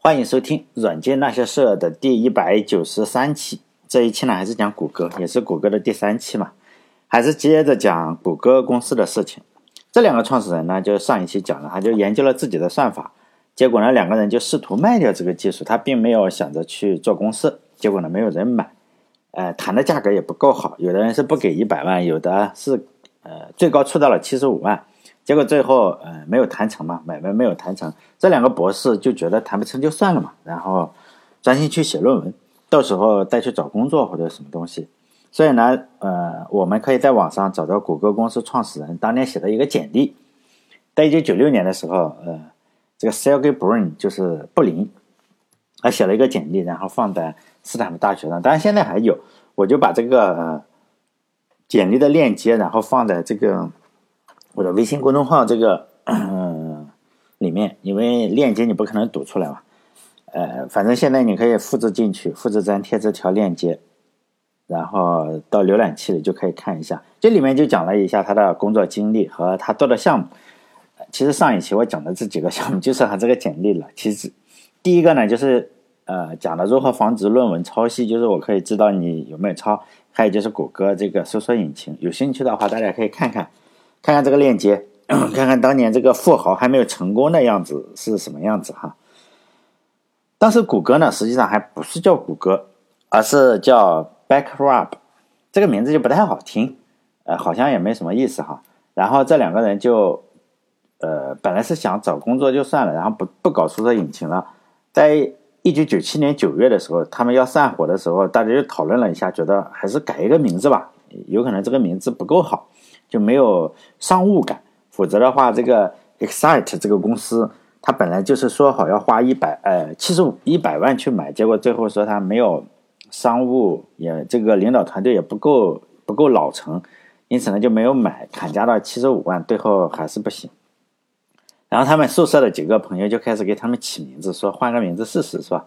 欢迎收听《软件那些事儿》的第一百九十三期。这一期呢，还是讲谷歌，也是谷歌的第三期嘛，还是接着讲谷歌公司的事情。这两个创始人呢，就上一期讲了，他就研究了自己的算法，结果呢，两个人就试图卖掉这个技术，他并没有想着去做公司，结果呢，没有人买，呃，谈的价格也不够好，有的人是不给一百万，有的是呃，最高出到了七十五万。结果最后，呃，没有谈成嘛，买卖没有谈成。这两个博士就觉得谈不成就算了嘛，然后专心去写论文，到时候再去找工作或者什么东西。所以呢，呃，我们可以在网上找到谷歌公司创始人当年写的一个简历。在一九九六年的时候，呃，这个 Sergey Brin 就是布林，他写了一个简历，然后放在斯坦福大学上。当然现在还有，我就把这个简历的链接，然后放在这个。我的微信公众号这个里面，因为链接你不可能读出来嘛，呃，反正现在你可以复制进去，复制粘贴这条链接，然后到浏览器里就可以看一下。这里面就讲了一下他的工作经历和他做的项目。其实上一期我讲的这几个项目就是他这个简历了。其实第一个呢，就是呃讲的如何防止论文抄袭，就是我可以知道你有没有抄。还有就是谷歌这个搜索引擎，有兴趣的话大家可以看看。看看这个链接，看看当年这个富豪还没有成功的样子是什么样子哈。当时谷歌呢，实际上还不是叫谷歌，而是叫 Backrub，这个名字就不太好听，呃，好像也没什么意思哈。然后这两个人就，呃，本来是想找工作就算了，然后不不搞出这引擎了。在一九九七年九月的时候，他们要散伙的时候，大家就讨论了一下，觉得还是改一个名字吧，有可能这个名字不够好。就没有商务感，否则的话，这个 Excite 这个公司，它本来就是说好要花一百呃七十五一百万去买，结果最后说他没有商务，也这个领导团队也不够不够老成，因此呢就没有买，砍价到七十五万，最后还是不行。然后他们宿舍的几个朋友就开始给他们起名字，说换个名字试试，是吧？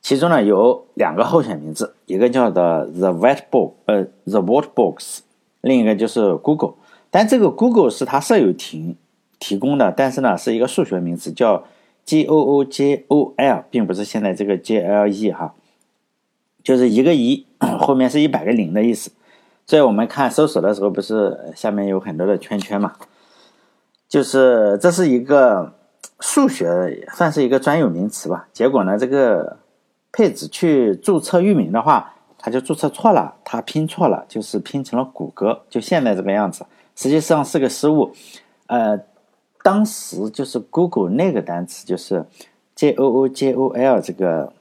其中呢有两个候选名字，一个叫做 The White Book，呃，The White Box。另一个就是 Google，但这个 Google 是它舍友提提供的，但是呢是一个数学名词，叫 G O O J O L，并不是现在这个 J L E 哈，就是一个一后面是一百个零的意思。所以我们看搜索的时候，不是下面有很多的圈圈嘛？就是这是一个数学算是一个专有名词吧。结果呢，这个配置去注册域名的话。他就注册错了，他拼错了，就是拼成了谷歌，就现在这个样子，实际上是个失误。呃，当时就是 Google 那个单词，就是 J O O J O L 这个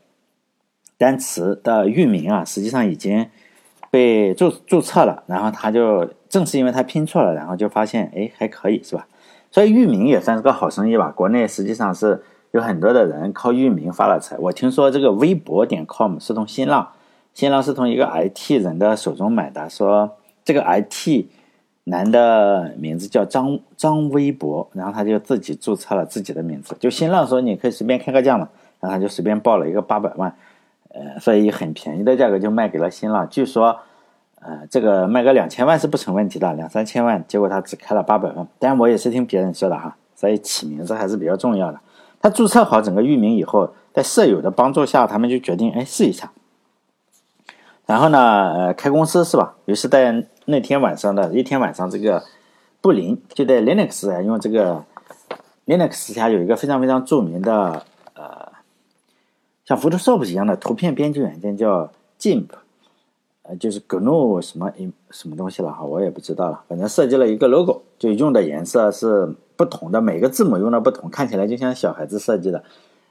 单词的域名啊，实际上已经被注注册了。然后他就正是因为他拼错了，然后就发现哎还可以是吧？所以域名也算是个好生意吧。国内实际上是有很多的人靠域名发了财。我听说这个微博点 com 是从新浪。新浪是从一个 IT 人的手中买的，说这个 IT 男的名字叫张张微博，然后他就自己注册了自己的名字。就新浪说你可以随便开个价嘛，然后他就随便报了一个八百万，呃，所以很便宜的价格就卖给了新浪。据说，呃，这个卖个两千万是不成问题的，两三千万，结果他只开了八百万。但我也是听别人说的哈，所以起名字还是比较重要的。他注册好整个域名以后，在舍友的帮助下，他们就决定哎试一下。然后呢，呃，开公司是吧？于是，在那天晚上的一天晚上，这个布林就在 Linux 啊，用这个 Linux 下有一个非常非常著名的呃，像 Photoshop 一样的图片编辑软件叫 GIMP，呃，就是 GNU 什么什么东西了哈，我也不知道了。反正设计了一个 logo，就用的颜色是不同的，每个字母用的不同，看起来就像小孩子设计的。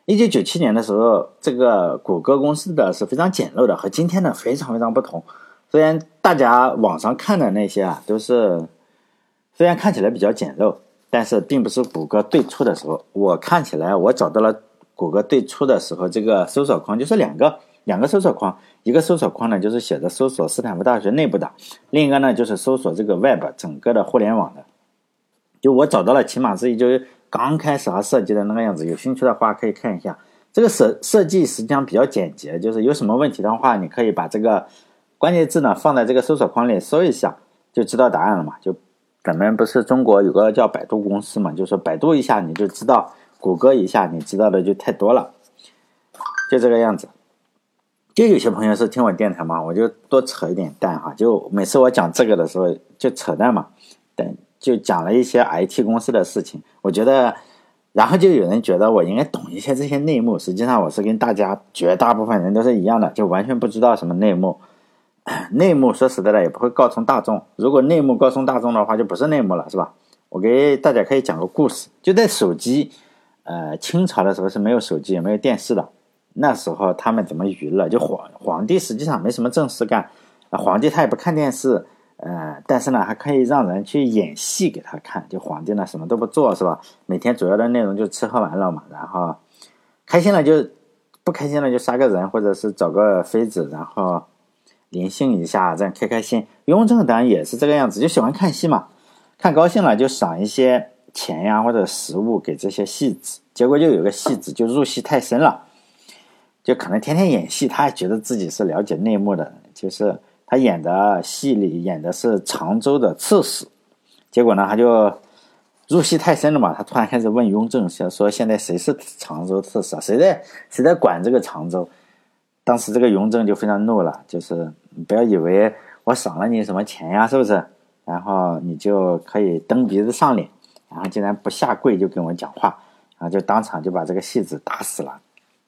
一九九七年的时候，这个谷歌公司的是非常简陋的，和今天的非常非常不同。虽然大家网上看的那些啊，都是虽然看起来比较简陋，但是并不是谷歌最初的时候。我看起来，我找到了谷歌最初的时候，这个搜索框就是两个两个搜索框，一个搜索框呢就是写着搜索斯坦福大学内部的，另一个呢就是搜索这个 Web 整个的互联网的。就我找到了，起码是一就。刚开始啊设计的那个样子，有兴趣的话可以看一下。这个设设计实际上比较简洁，就是有什么问题的话，你可以把这个关键字呢放在这个搜索框里搜一下，就知道答案了嘛。就咱们不是中国有个叫百度公司嘛，就说百度一下你就知道，谷歌一下你知道的就太多了。就这个样子。就有些朋友是听我电台嘛，我就多扯一点淡哈。就每次我讲这个的时候，就扯淡嘛，等就讲了一些 IT 公司的事情。我觉得，然后就有人觉得我应该懂一些这些内幕。实际上，我是跟大家绝大部分人都是一样的，就完全不知道什么内幕。内幕说实在的，也不会告诉大众。如果内幕告诉大众的话，就不是内幕了，是吧？我给大家可以讲个故事，就在手机，呃，清朝的时候是没有手机也没有电视的。那时候他们怎么娱乐？就皇皇帝实际上没什么正事干，皇帝他也不看电视，呃，但是呢还可以让人去演戏给他看。就皇帝呢什么都不做是吧？每天主要的内容就吃喝玩乐嘛。然后开心了就不开心了就杀个人，或者是找个妃子，然后临幸一下，这样开开心。雍正当然也是这个样子，就喜欢看戏嘛，看高兴了就赏一些钱呀或者食物给这些戏子。结果就有个戏子就入戏太深了。就可能天天演戏，他还觉得自己是了解内幕的。就是他演的戏里演的是常州的刺史，结果呢，他就入戏太深了嘛。他突然开始问雍正，说：“说现在谁是常州刺史？谁在谁在管这个常州？”当时这个雍正就非常怒了，就是不要以为我赏了你什么钱呀，是不是？然后你就可以蹬鼻子上脸，然后竟然不下跪就跟我讲话，然后就当场就把这个戏子打死了。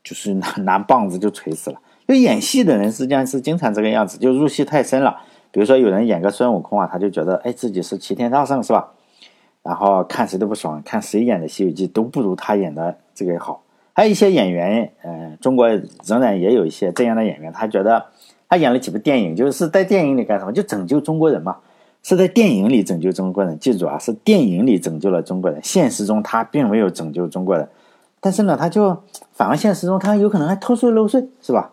就是拿拿棒子就锤死了。就演戏的人实际上是经常这个样子，就入戏太深了。比如说有人演个孙悟空啊，他就觉得哎自己是齐天大圣是吧？然后看谁都不爽，看谁演的《西游记》都不如他演的这个好。还有一些演员，呃，中国仍然也有一些这样的演员，他觉得他演了几部电影，就是在电影里干什么？就拯救中国人嘛，是在电影里拯救中国人。记住啊，是电影里拯救了中国人，现实中他并没有拯救中国人。但是呢，他就反而现实中他有可能还偷税漏税，是吧？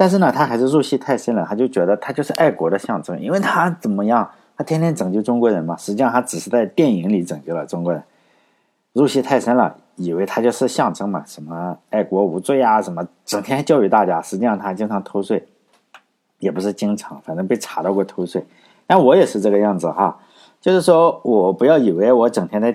但是呢，他还是入戏太深了，他就觉得他就是爱国的象征，因为他怎么样，他天天拯救中国人嘛。实际上他只是在电影里拯救了中国人，入戏太深了，以为他就是象征嘛，什么爱国无罪啊，什么整天教育大家。实际上他经常偷税，也不是经常，反正被查到过偷税。但我也是这个样子哈，就是说我不要以为我整天在。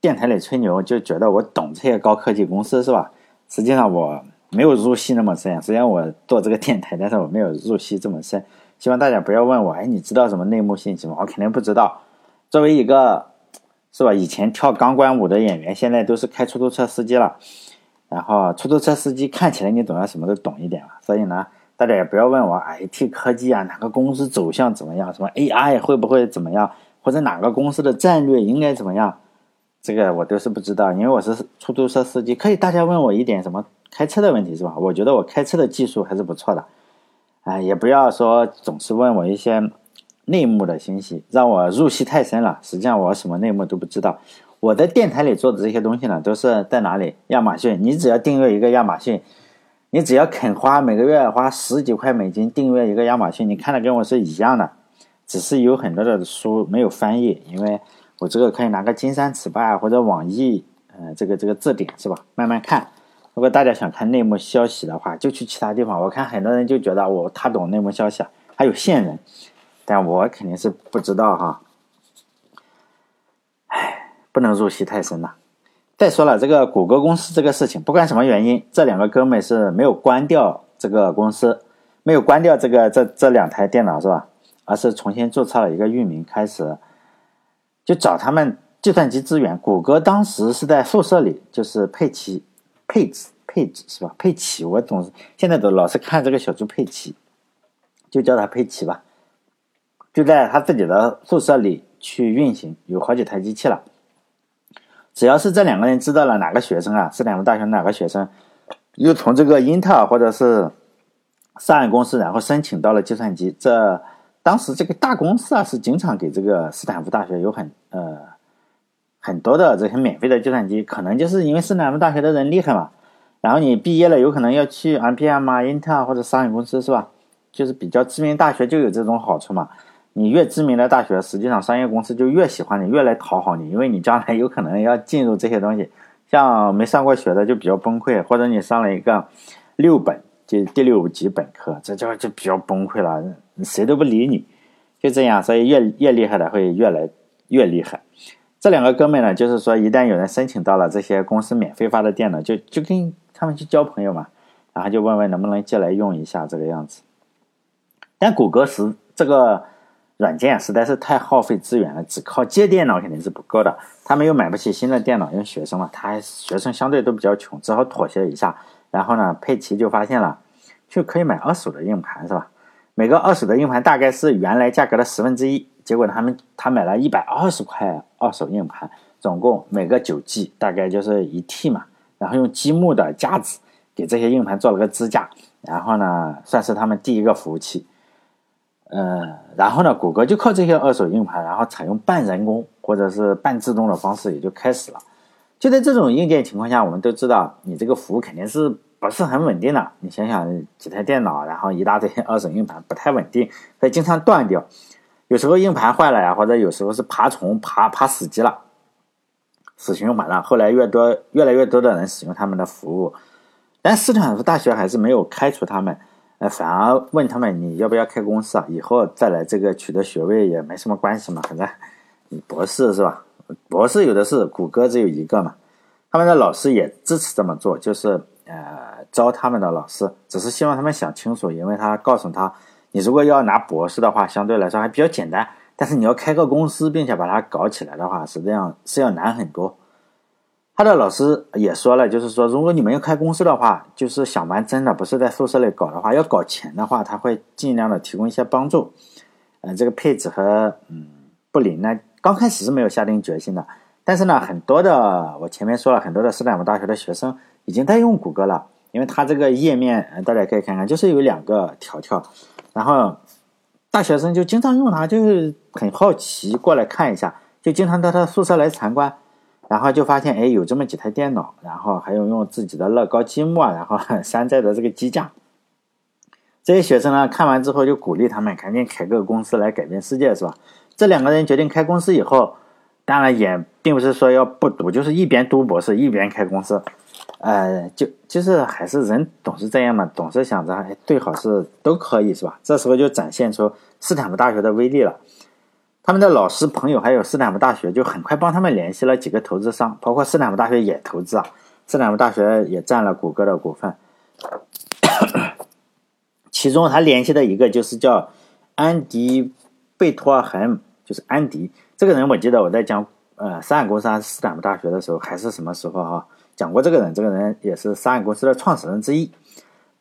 电台里吹牛就觉得我懂这些高科技公司是吧？实际上我没有入戏那么深。虽然我做这个电台，但是我没有入戏这么深。希望大家不要问我，哎，你知道什么内幕信息吗？我肯定不知道。作为一个是吧，以前跳钢管舞的演员，现在都是开出租车司机了。然后出租车司机看起来你总要什么都懂一点了。所以呢，大家也不要问我 IT 科技啊，哪个公司走向怎么样，什么 AI 会不会怎么样，或者哪个公司的战略应该怎么样。这个我都是不知道，因为我是出租车司机。可以大家问我一点什么开车的问题是吧？我觉得我开车的技术还是不错的，哎，也不要说总是问我一些内幕的信息，让我入戏太深了。实际上我什么内幕都不知道。我在电台里做的这些东西呢，都是在哪里？亚马逊，你只要订阅一个亚马逊，你只要肯花每个月花十几块美金订阅一个亚马逊，你看的跟我是一样的，只是有很多的书没有翻译，因为。我这个可以拿个金山词霸或者网易，呃，这个这个字典是吧？慢慢看。如果大家想看内幕消息的话，就去其他地方。我看很多人就觉得我他懂内幕消息，还有线人，但我肯定是不知道哈。唉，不能入戏太深了。再说了，这个谷歌公司这个事情，不管什么原因，这两个哥们是没有关掉这个公司，没有关掉这个这这两台电脑是吧？而是重新注册了一个域名，开始。就找他们计算机资源。谷歌当时是在宿舍里，就是佩奇、佩子、佩子是吧？佩奇，我总是现在都老是看这个小猪佩奇，就叫他佩奇吧。就在他自己的宿舍里去运行，有好几台机器了。只要是这两个人知道了哪个学生啊，斯坦福大学哪个学生，又从这个英特尔或者是上海公司，然后申请到了计算机，这。当时这个大公司啊，是经常给这个斯坦福大学有很呃很多的这些免费的计算机，可能就是因为斯坦福大学的人厉害嘛。然后你毕业了，有可能要去 IBM 啊、英特尔或者商业公司是吧？就是比较知名大学就有这种好处嘛。你越知名的大学，实际上商业公司就越喜欢你，越来讨好你，因为你将来有可能要进入这些东西。像没上过学的就比较崩溃，或者你上了一个六本。就第六级本科，这就就比较崩溃了，谁都不理你，就这样，所以越越厉害的会越来越厉害。这两个哥们呢，就是说，一旦有人申请到了这些公司免费发的电脑，就就跟他们去交朋友嘛，然后就问问能不能借来用一下这个样子。但谷歌实这个软件实在是太耗费资源了，只靠借电脑肯定是不够的。他们又买不起新的电脑，因为学生嘛，他学生相对都比较穷，只好妥协一下。然后呢，佩奇就发现了，就可以买二手的硬盘，是吧？每个二手的硬盘大概是原来价格的十分之一。结果他们他买了一百二十块二手硬盘，总共每个九 G，大概就是一 T 嘛。然后用积木的架子给这些硬盘做了个支架，然后呢，算是他们第一个服务器。呃，然后呢，谷歌就靠这些二手硬盘，然后采用半人工或者是半自动的方式，也就开始了。就在这种硬件情况下，我们都知道，你这个服务肯定是不是很稳定的。你想想，几台电脑，然后一大堆二手硬盘，不太稳定，会经常断掉。有时候硬盘坏了呀，或者有时候是爬虫爬爬死机了，死循环了。后来越多越来越多的人使用他们的服务，但斯坦福大学还是没有开除他们，呃，反而问他们你要不要开公司啊？以后再来这个取得学位也没什么关系嘛，反正博士是吧？博士有的是，谷歌只有一个嘛。他们的老师也支持这么做，就是呃招他们的老师，只是希望他们想清楚，因为他告诉他。你如果要拿博士的话，相对来说还比较简单，但是你要开个公司，并且把它搞起来的话，实际上是要难很多。他的老师也说了，就是说，如果你们要开公司的话，就是想玩真的，不是在宿舍里搞的话，要搞钱的话，他会尽量的提供一些帮助。嗯，这个佩子和嗯布林呢，刚开始是没有下定决心的，但是呢，很多的我前面说了很多的斯坦福大学的学生已经在用谷歌了，因为它这个页面，大家可以看看，就是有两个条条。然后，大学生就经常用它，就是很好奇过来看一下，就经常到他宿舍来参观，然后就发现，哎，有这么几台电脑，然后还有用自己的乐高积木啊，然后 山寨的这个机架。这些学生呢，看完之后就鼓励他们赶紧开个公司来改变世界，是吧？这两个人决定开公司以后，当然也并不是说要不读，就是一边读博士一边开公司。呃，就就是还是人总是这样嘛，总是想着哎，最好是都可以是吧？这时候就展现出斯坦福大学的威力了。他们的老师、朋友还有斯坦福大学就很快帮他们联系了几个投资商，包括斯坦福大学也投资啊。斯坦福大学也占了谷歌的股份，其中他联系的一个就是叫安迪·贝托尔海姆，就是安迪这个人。我记得我在讲呃，三岸公司斯坦福大学的时候，还是什么时候哈？讲过这个人，这个人也是商业公司的创始人之一。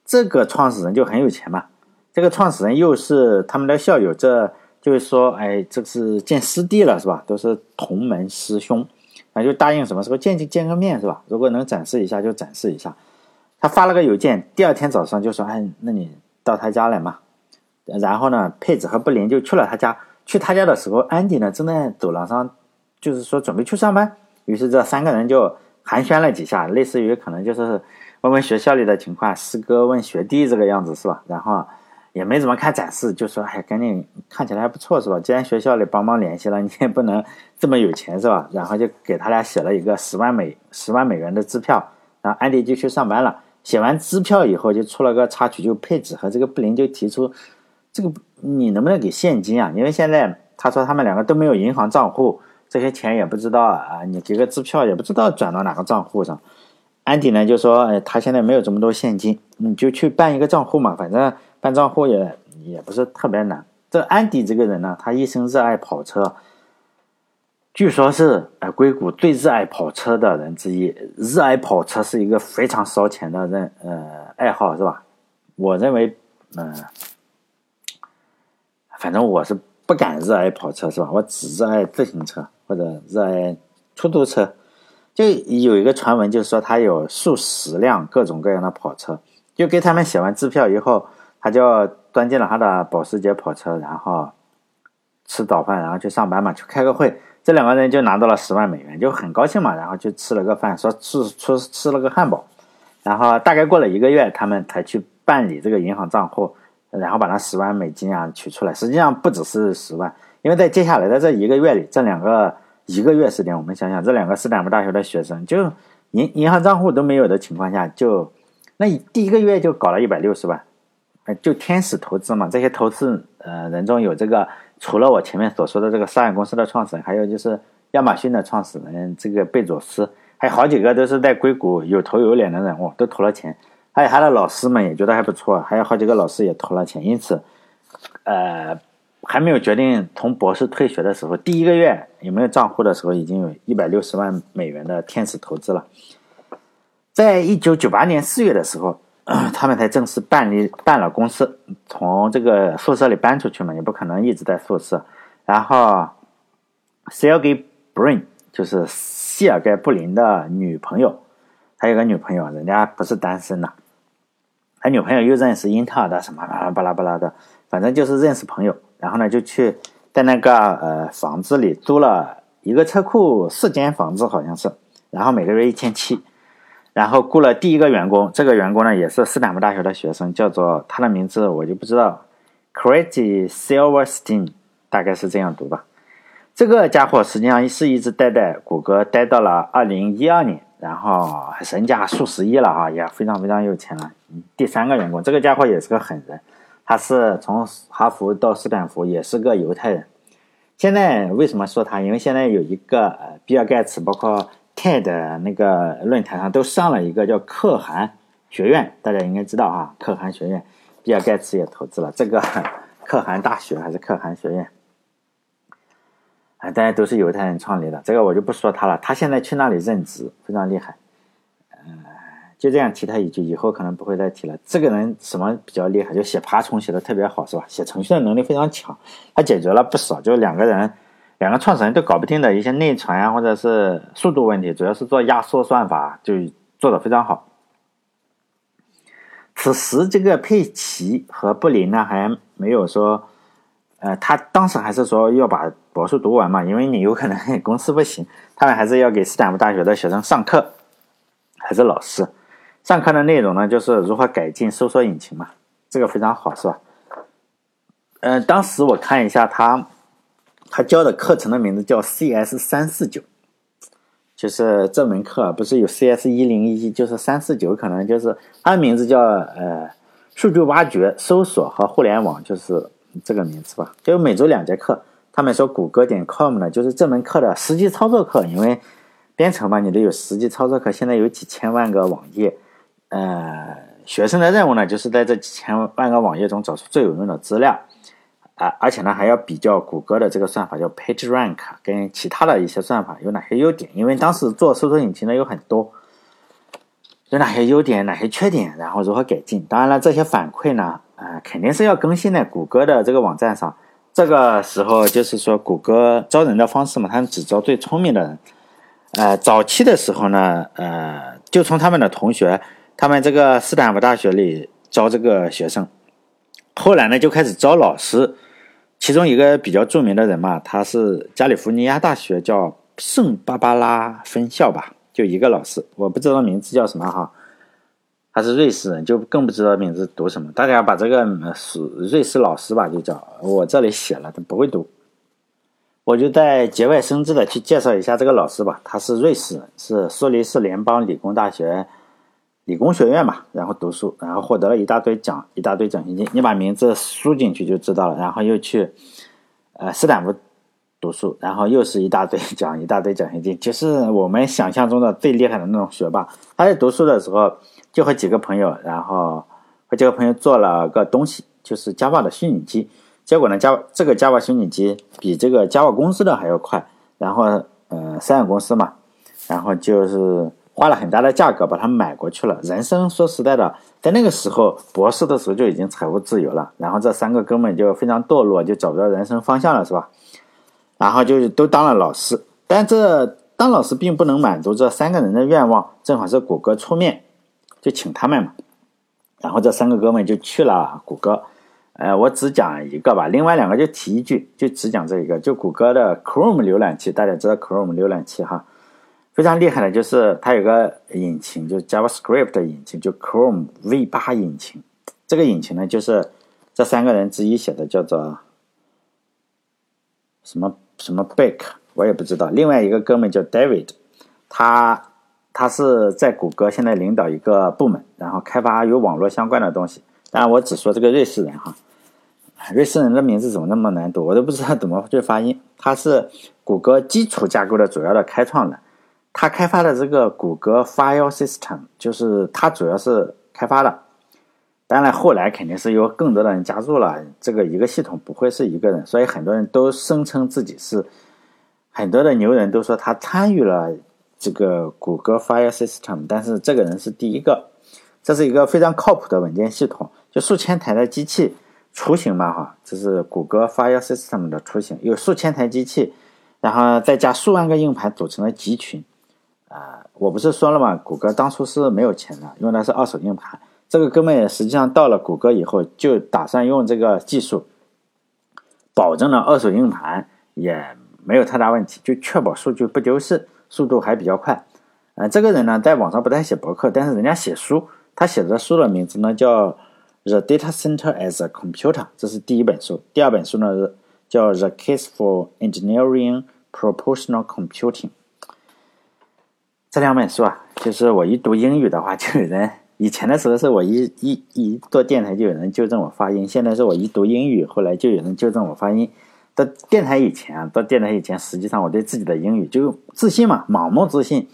这个创始人就很有钱嘛。这个创始人又是他们的校友，这就是说，哎，这是见师弟了，是吧？都是同门师兄，那就答应什么时候见就见个面，是吧？如果能展示一下就展示一下。他发了个邮件，第二天早上就说，哎，那你到他家来嘛。然后呢，佩子和布林就去了他家。去他家的时候，安迪呢正在走廊上，就是说准备去上班。于是这三个人就。寒暄了几下，类似于可能就是问问学校里的情况，师哥问学弟这个样子是吧？然后也没怎么看展示，就说哎，赶紧看起来还不错是吧？既然学校里帮忙联系了，你也不能这么有钱是吧？然后就给他俩写了一个十万美十万美元的支票，然后安迪就去上班了。写完支票以后，就出了个插曲，就佩子和这个布林就提出，这个你能不能给现金啊？因为现在他说他们两个都没有银行账户。这些钱也不知道啊，你给个支票也不知道转到哪个账户上。安迪呢就说，哎，他现在没有这么多现金，你就去办一个账户嘛，反正办账户也也不是特别难。这安迪这个人呢，他一生热爱跑车，据说是哎硅谷最热爱跑车的人之一。热爱跑车是一个非常烧钱的人呃爱好，是吧？我认为，嗯，反正我是不敢热爱跑车，是吧？我只热爱自行车。或者热爱出租车，就有一个传闻，就是说他有数十辆各种各样的跑车。就给他们写完支票以后，他就钻进了他的保时捷跑车，然后吃早饭，然后去上班嘛，去开个会。这两个人就拿到了十万美元，就很高兴嘛，然后就吃了个饭，说吃吃吃了个汉堡。然后大概过了一个月，他们才去办理这个银行账户，然后把那十万美金啊取出来。实际上不只是十万。因为在接下来的这一个月里，这两个一个月时间，我们想想，这两个斯坦福大学的学生，就银银行账户都没有的情况下，就那第一个月就搞了一百六十万，呃，就天使投资嘛。这些投资呃人中有这个，除了我前面所说的这个商业公司的创始人，还有就是亚马逊的创始人这个贝佐斯，还有好几个都是在硅谷有头有脸的人物，都投了钱。还有他的老师们也觉得还不错，还有好几个老师也投了钱，因此，呃，还没有决定从博士退学的时候，第一个月有没有账户的时候，已经有一百六十万美元的天使投资了。在一九九八年四月的时候，他们才正式办理办了公司，从这个宿舍里搬出去嘛，也不可能一直在宿舍。然后，Sergey Brin 就是谢尔盖布林的女朋友，他有个女朋友，人家不是单身的。他女朋友又认识英特尔的什么巴拉巴拉巴拉的，反正就是认识朋友。然后呢，就去在那个呃房子里租了一个车库，四间房子好像是，然后每个月一千七。然后雇了第一个员工，这个员工呢也是斯坦福大学的学生，叫做他的名字我就不知道，Crazy Silverstein，大概是这样读吧。这个家伙实际上是一直待在谷歌，待到了二零一二年，然后身价数十亿了啊，也非常非常有钱了。第三个员工，这个家伙也是个狠人，他是从哈佛到斯坦福，也是个犹太人。现在为什么说他？因为现在有一个呃，比尔盖茨，包括。TED 那个论坛上都上了一个叫可汗学院，大家应该知道哈，可汗学院，比尔盖茨也投资了这个 可汗大学还是可汗学院，啊，大家都是犹太人创立的，这个我就不说他了，他现在去那里任职，非常厉害，嗯，就这样提他一句，以后可能不会再提了。这个人什么比较厉害？就写爬虫写的特别好，是吧？写程序的能力非常强，他解决了不少，就两个人。两个创始人都搞不定的一些内存啊，或者是速度问题，主要是做压缩算法，就做的非常好。此时，这个佩奇和布林呢，还没有说，呃，他当时还是说要把博士读完嘛，因为你有可能公司不行，他们还是要给斯坦福大学的学生上课，还是老师上课的内容呢，就是如何改进搜索引擎嘛，这个非常好，是吧？嗯，当时我看一下他。他教的课程的名字叫 CS 三四九，就是这门课不是有 CS 一零一，就是三四九，可能就是他的名字叫呃数据挖掘、搜索和互联网，就是这个名字吧。就每周两节课，他们说谷歌点 com 呢，就是这门课的实际操作课，因为编程嘛，你得有实际操作课。现在有几千万个网页，呃，学生的任务呢，就是在这几千万个网页中找出最有用的资料。啊，而且呢，还要比较谷歌的这个算法叫 PageRank 跟其他的一些算法有哪些优点？因为当时做搜索引擎的有很多，有哪些优点，哪些缺点，然后如何改进？当然了，这些反馈呢，啊，肯定是要更新在谷歌的这个网站上。这个时候就是说，谷歌招人的方式嘛，他们只招最聪明的人。呃，早期的时候呢，呃，就从他们的同学，他们这个斯坦福大学里招这个学生，后来呢，就开始招老师。其中一个比较著名的人嘛，他是加利福尼亚大学叫圣巴巴拉分校吧，就一个老师，我不知道名字叫什么哈，他是瑞士人，就更不知道名字读什么。大家把这个是瑞士老师吧，就叫我这里写了，他不会读，我就在节外生枝的去介绍一下这个老师吧。他是瑞士人，是苏黎世联邦理工大学。理工学院嘛，然后读书，然后获得了一大堆奖，一大堆奖学金。你把名字输进去就知道了。然后又去，呃，斯坦福读书，然后又是一大堆奖，一大堆奖学金，就是我们想象中的最厉害的那种学霸。他在读书的时候，就和几个朋友，然后和几个朋友做了个东西，就是 Java 的虚拟机。结果呢，Java 这个 Java 虚拟机比这个 Java 公司的还要快。然后，呃，三个公司嘛，然后就是。花了很大的价格把它买过去了。人生说实在的，在那个时候博士的时候就已经财务自由了。然后这三个哥们就非常堕落，就找不到人生方向了，是吧？然后就都当了老师。但这当老师并不能满足这三个人的愿望。正好是谷歌出面，就请他们嘛。然后这三个哥们就去了谷歌。呃，我只讲一个吧，另外两个就提一句，就只讲这一个，就谷歌的 Chrome 浏览器，大家知道 Chrome 浏览器哈。非常厉害的，就是它有个引擎，就 JavaScript 的引擎，就 Chrome V8 引擎。这个引擎呢，就是这三个人之一写的，叫做什么什么 Bake，我也不知道。另外一个哥们叫 David，他他是在谷歌现在领导一个部门，然后开发有网络相关的东西。当然，我只说这个瑞士人哈，瑞士人的名字怎么那么难读，我都不知道怎么去发音。他是谷歌基础架构的主要的开创人。他开发的这个谷歌 File System，就是他主要是开发的。当然，后来肯定是有更多的人加入了这个一个系统，不会是一个人，所以很多人都声称自己是很多的牛人都说他参与了这个谷歌 File System，但是这个人是第一个。这是一个非常靠谱的文件系统，就数千台的机器雏形嘛，哈，这是谷歌 File System 的雏形，有数千台机器，然后再加数万个硬盘组成的集群。啊，我不是说了吗？谷歌当初是没有钱的，用的是二手硬盘。这个哥们也实际上到了谷歌以后，就打算用这个技术，保证了二手硬盘也没有太大问题，就确保数据不丢失，速度还比较快。呃，这个人呢，在网上不太写博客，但是人家写书，他写的书的名字呢叫《The Data Center as a Computer》，这是第一本书。第二本书呢是叫《The Case for Engineering Proportional Computing》。这两本书啊，就是我一读英语的话，就有人。以前的时候是我一一一做电台就有人纠正我发音，现在是我一读英语，后来就有人纠正我发音。到电台以前啊，到电台以前，实际上我对自己的英语就自信嘛，盲目自信，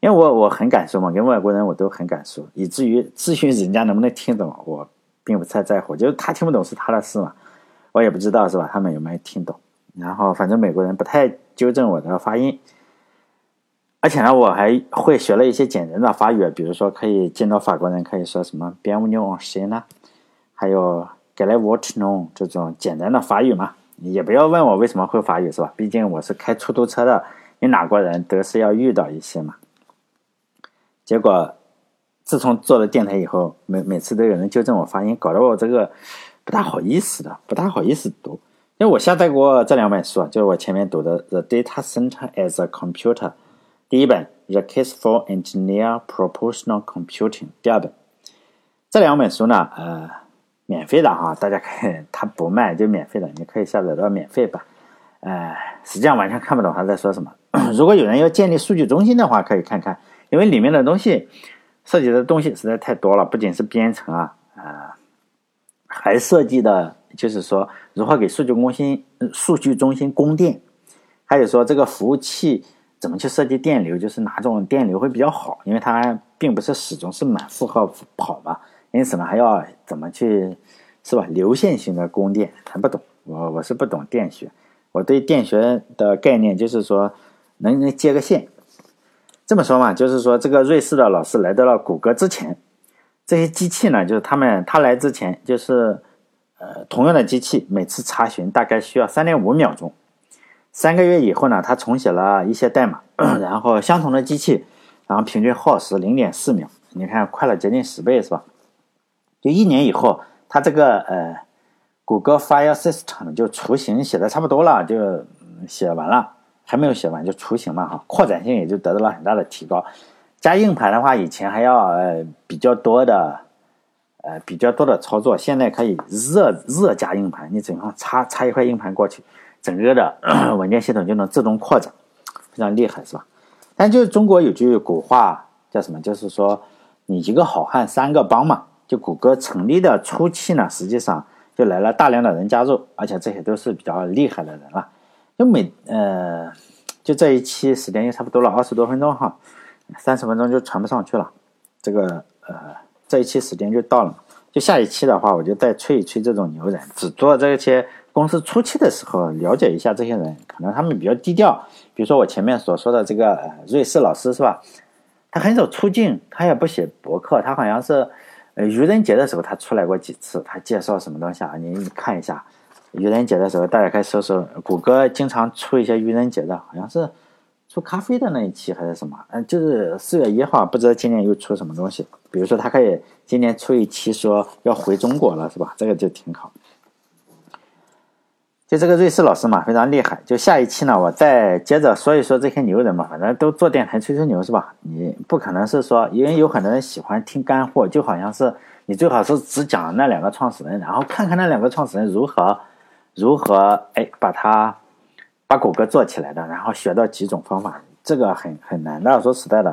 因为我我很敢说嘛，跟外国人我都很敢说，以至于咨询人家能不能听懂，我并不太在乎，就是他听不懂是他的事嘛，我也不知道是吧？他们有没有听懂？然后反正美国人不太纠正我的发音。而且呢，我还会学了一些简单的法语，比如说可以见到法国人可以说什么 “Bienvenue en c h i n 还有 g a l e v o t n o 这种简单的法语嘛。也不要问我为什么会法语，是吧？毕竟我是开出租车的，你哪国人都是要遇到一些嘛。结果自从做了电台以后，每每次都有人纠正我发音，搞得我这个不大好意思的，不大好意思读。因为我下载过这两本书，就是我前面读的《The Data Center as a Computer》。第一本《The Case for Engineer Proportional Computing》，第二本，这两本书呢，呃，免费的哈，大家可以，它不卖就免费的，你可以下载到免费版。呃，实际上完全看不懂他在说什么。如果有人要建立数据中心的话，可以看看，因为里面的东西涉及的东西实在太多了，不仅是编程啊，啊，还涉及的就是说如何给数据中心、数据中心供电，还有说这个服务器。怎么去设计电流？就是哪种电流会比较好？因为它并不是始终是满负荷跑嘛，因此呢，还要怎么去，是吧？流线型的供电，还不懂。我我是不懂电学，我对电学的概念就是说，能能接个线。这么说嘛，就是说这个瑞士的老师来到了谷歌之前，这些机器呢，就是他们他来之前，就是呃，同样的机器每次查询大概需要三点五秒钟。三个月以后呢，他重写了一些代码，然后相同的机器，然后平均耗时零点四秒，你看快了接近十倍，是吧？就一年以后，他这个呃，谷歌 File System 就雏形写的差不多了，就写完了，还没有写完就雏形嘛哈，扩展性也就得到了很大的提高。加硬盘的话，以前还要呃比较多的呃比较多的操作，现在可以热热加硬盘，你只要插插一块硬盘过去。整个的 文件系统就能自动扩展，非常厉害，是吧？但就是中国有句古话叫什么？就是说你一个好汉三个帮嘛。就谷歌成立的初期呢，实际上就来了大量的人加入，而且这些都是比较厉害的人了。就每呃，就这一期时间就差不多了，二十多分钟哈，三十分钟就传不上去了。这个呃，这一期时间就到了，就下一期的话，我就再吹一吹这种牛人，只做这些。公司初期的时候，了解一下这些人，可能他们比较低调。比如说我前面所说的这个瑞士老师是吧？他很少出镜，他也不写博客，他好像是愚人节的时候他出来过几次，他介绍什么东西啊？你你看一下，愚人节的时候大家可以搜搜，谷歌经常出一些愚人节的，好像是出咖啡的那一期还是什么？嗯，就是四月一号，不知道今年又出什么东西。比如说他可以今年出一期说要回中国了，是吧？这个就挺好。就这个瑞士老师嘛，非常厉害。就下一期呢，我再接着说一说这些牛人嘛，反正都做电台吹吹牛是吧？你不可能是说，因为有很多人喜欢听干货，就好像是你最好是只讲那两个创始人，然后看看那两个创始人如何如何哎把它把谷歌做起来的，然后学到几种方法，这个很很难的。说实在的，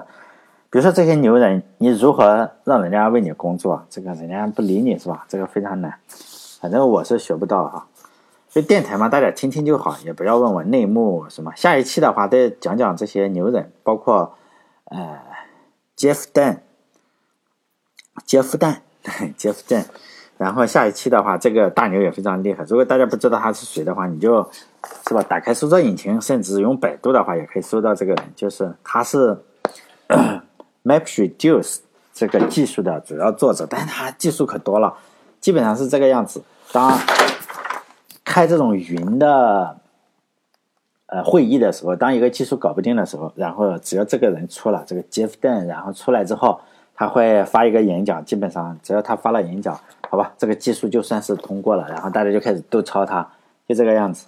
比如说这些牛人，你如何让人家为你工作？这个人家不理你是吧？这个非常难。反正我是学不到哈。就电台嘛，大家听听就好，也不要问我内幕什么。下一期的话，再讲讲这些牛人，包括呃，Jeff Dan，杰夫蛋，杰夫蛋。然后下一期的话，这个大牛也非常厉害。如果大家不知道他是谁的话，你就是吧，打开搜索引擎，甚至用百度的话，也可以搜到这个人。就是他是 MapReduce 这个技术的主要作者，但是他技术可多了，基本上是这个样子。当开这种云的呃会议的时候，当一个技术搞不定的时候，然后只要这个人出了这个 Jeff Dan，然后出来之后，他会发一个演讲，基本上只要他发了演讲，好吧，这个技术就算是通过了，然后大家就开始都抄他，就这个样子。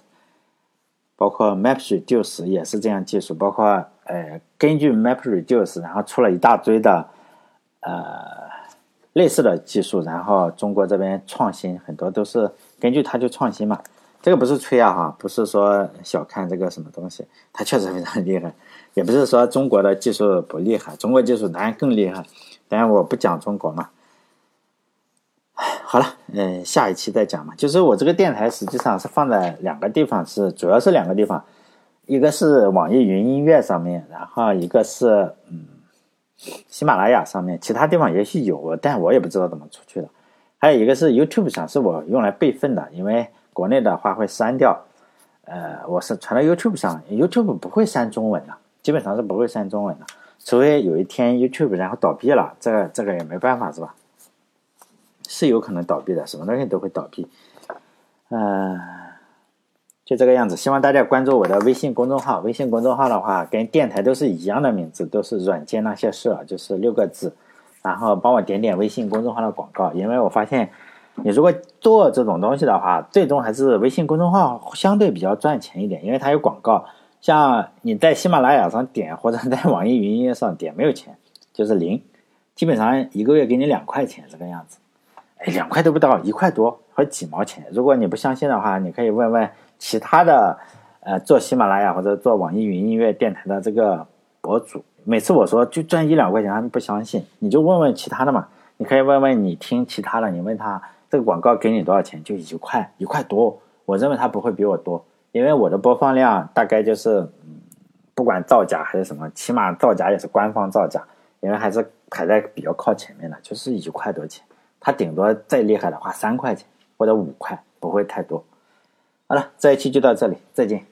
包括 MapReduce 也是这样技术，包括呃根据 MapReduce，然后出了一大堆的呃类似的技术，然后中国这边创新很多都是。根据它就创新嘛，这个不是吹啊哈，不是说小看这个什么东西，它确实非常厉害，也不是说中国的技术不厉害，中国技术当然更厉害，当然我不讲中国嘛。好了，嗯，下一期再讲嘛。就是我这个电台实际上是放在两个地方，是主要是两个地方，一个是网易云音乐上面，然后一个是嗯喜马拉雅上面，其他地方也许有，但我也不知道怎么出去的。还有一个是 YouTube 上，是我用来备份的，因为国内的话会删掉。呃，我是传到 YouTube 上，YouTube 不会删中文的，基本上是不会删中文的，除非有一天 YouTube 然后倒闭了，这个这个也没办法，是吧？是有可能倒闭的，什么东西都会倒闭。嗯，就这个样子。希望大家关注我的微信公众号，微信公众号的话跟电台都是一样的名字，都是软件那些事，就是六个字。然后帮我点点微信公众号的广告，因为我发现，你如果做这种东西的话，最终还是微信公众号相对比较赚钱一点，因为它有广告。像你在喜马拉雅上点，或者在网易云音乐上点，没有钱，就是零，基本上一个月给你两块钱这个样子，哎，两块都不到，一块多或几毛钱。如果你不相信的话，你可以问问其他的，呃，做喜马拉雅或者做网易云音乐电台的这个博主。每次我说就赚一两块钱，他们不相信，你就问问其他的嘛。你可以问问你听其他的，你问他这个广告给你多少钱，就一块一块多。我认为他不会比我多，因为我的播放量大概就是，嗯，不管造假还是什么，起码造假也是官方造假，因为还是排在比较靠前面的，就是一块多钱。他顶多再厉害的话三块钱或者五块，不会太多。好了，这一期就到这里，再见。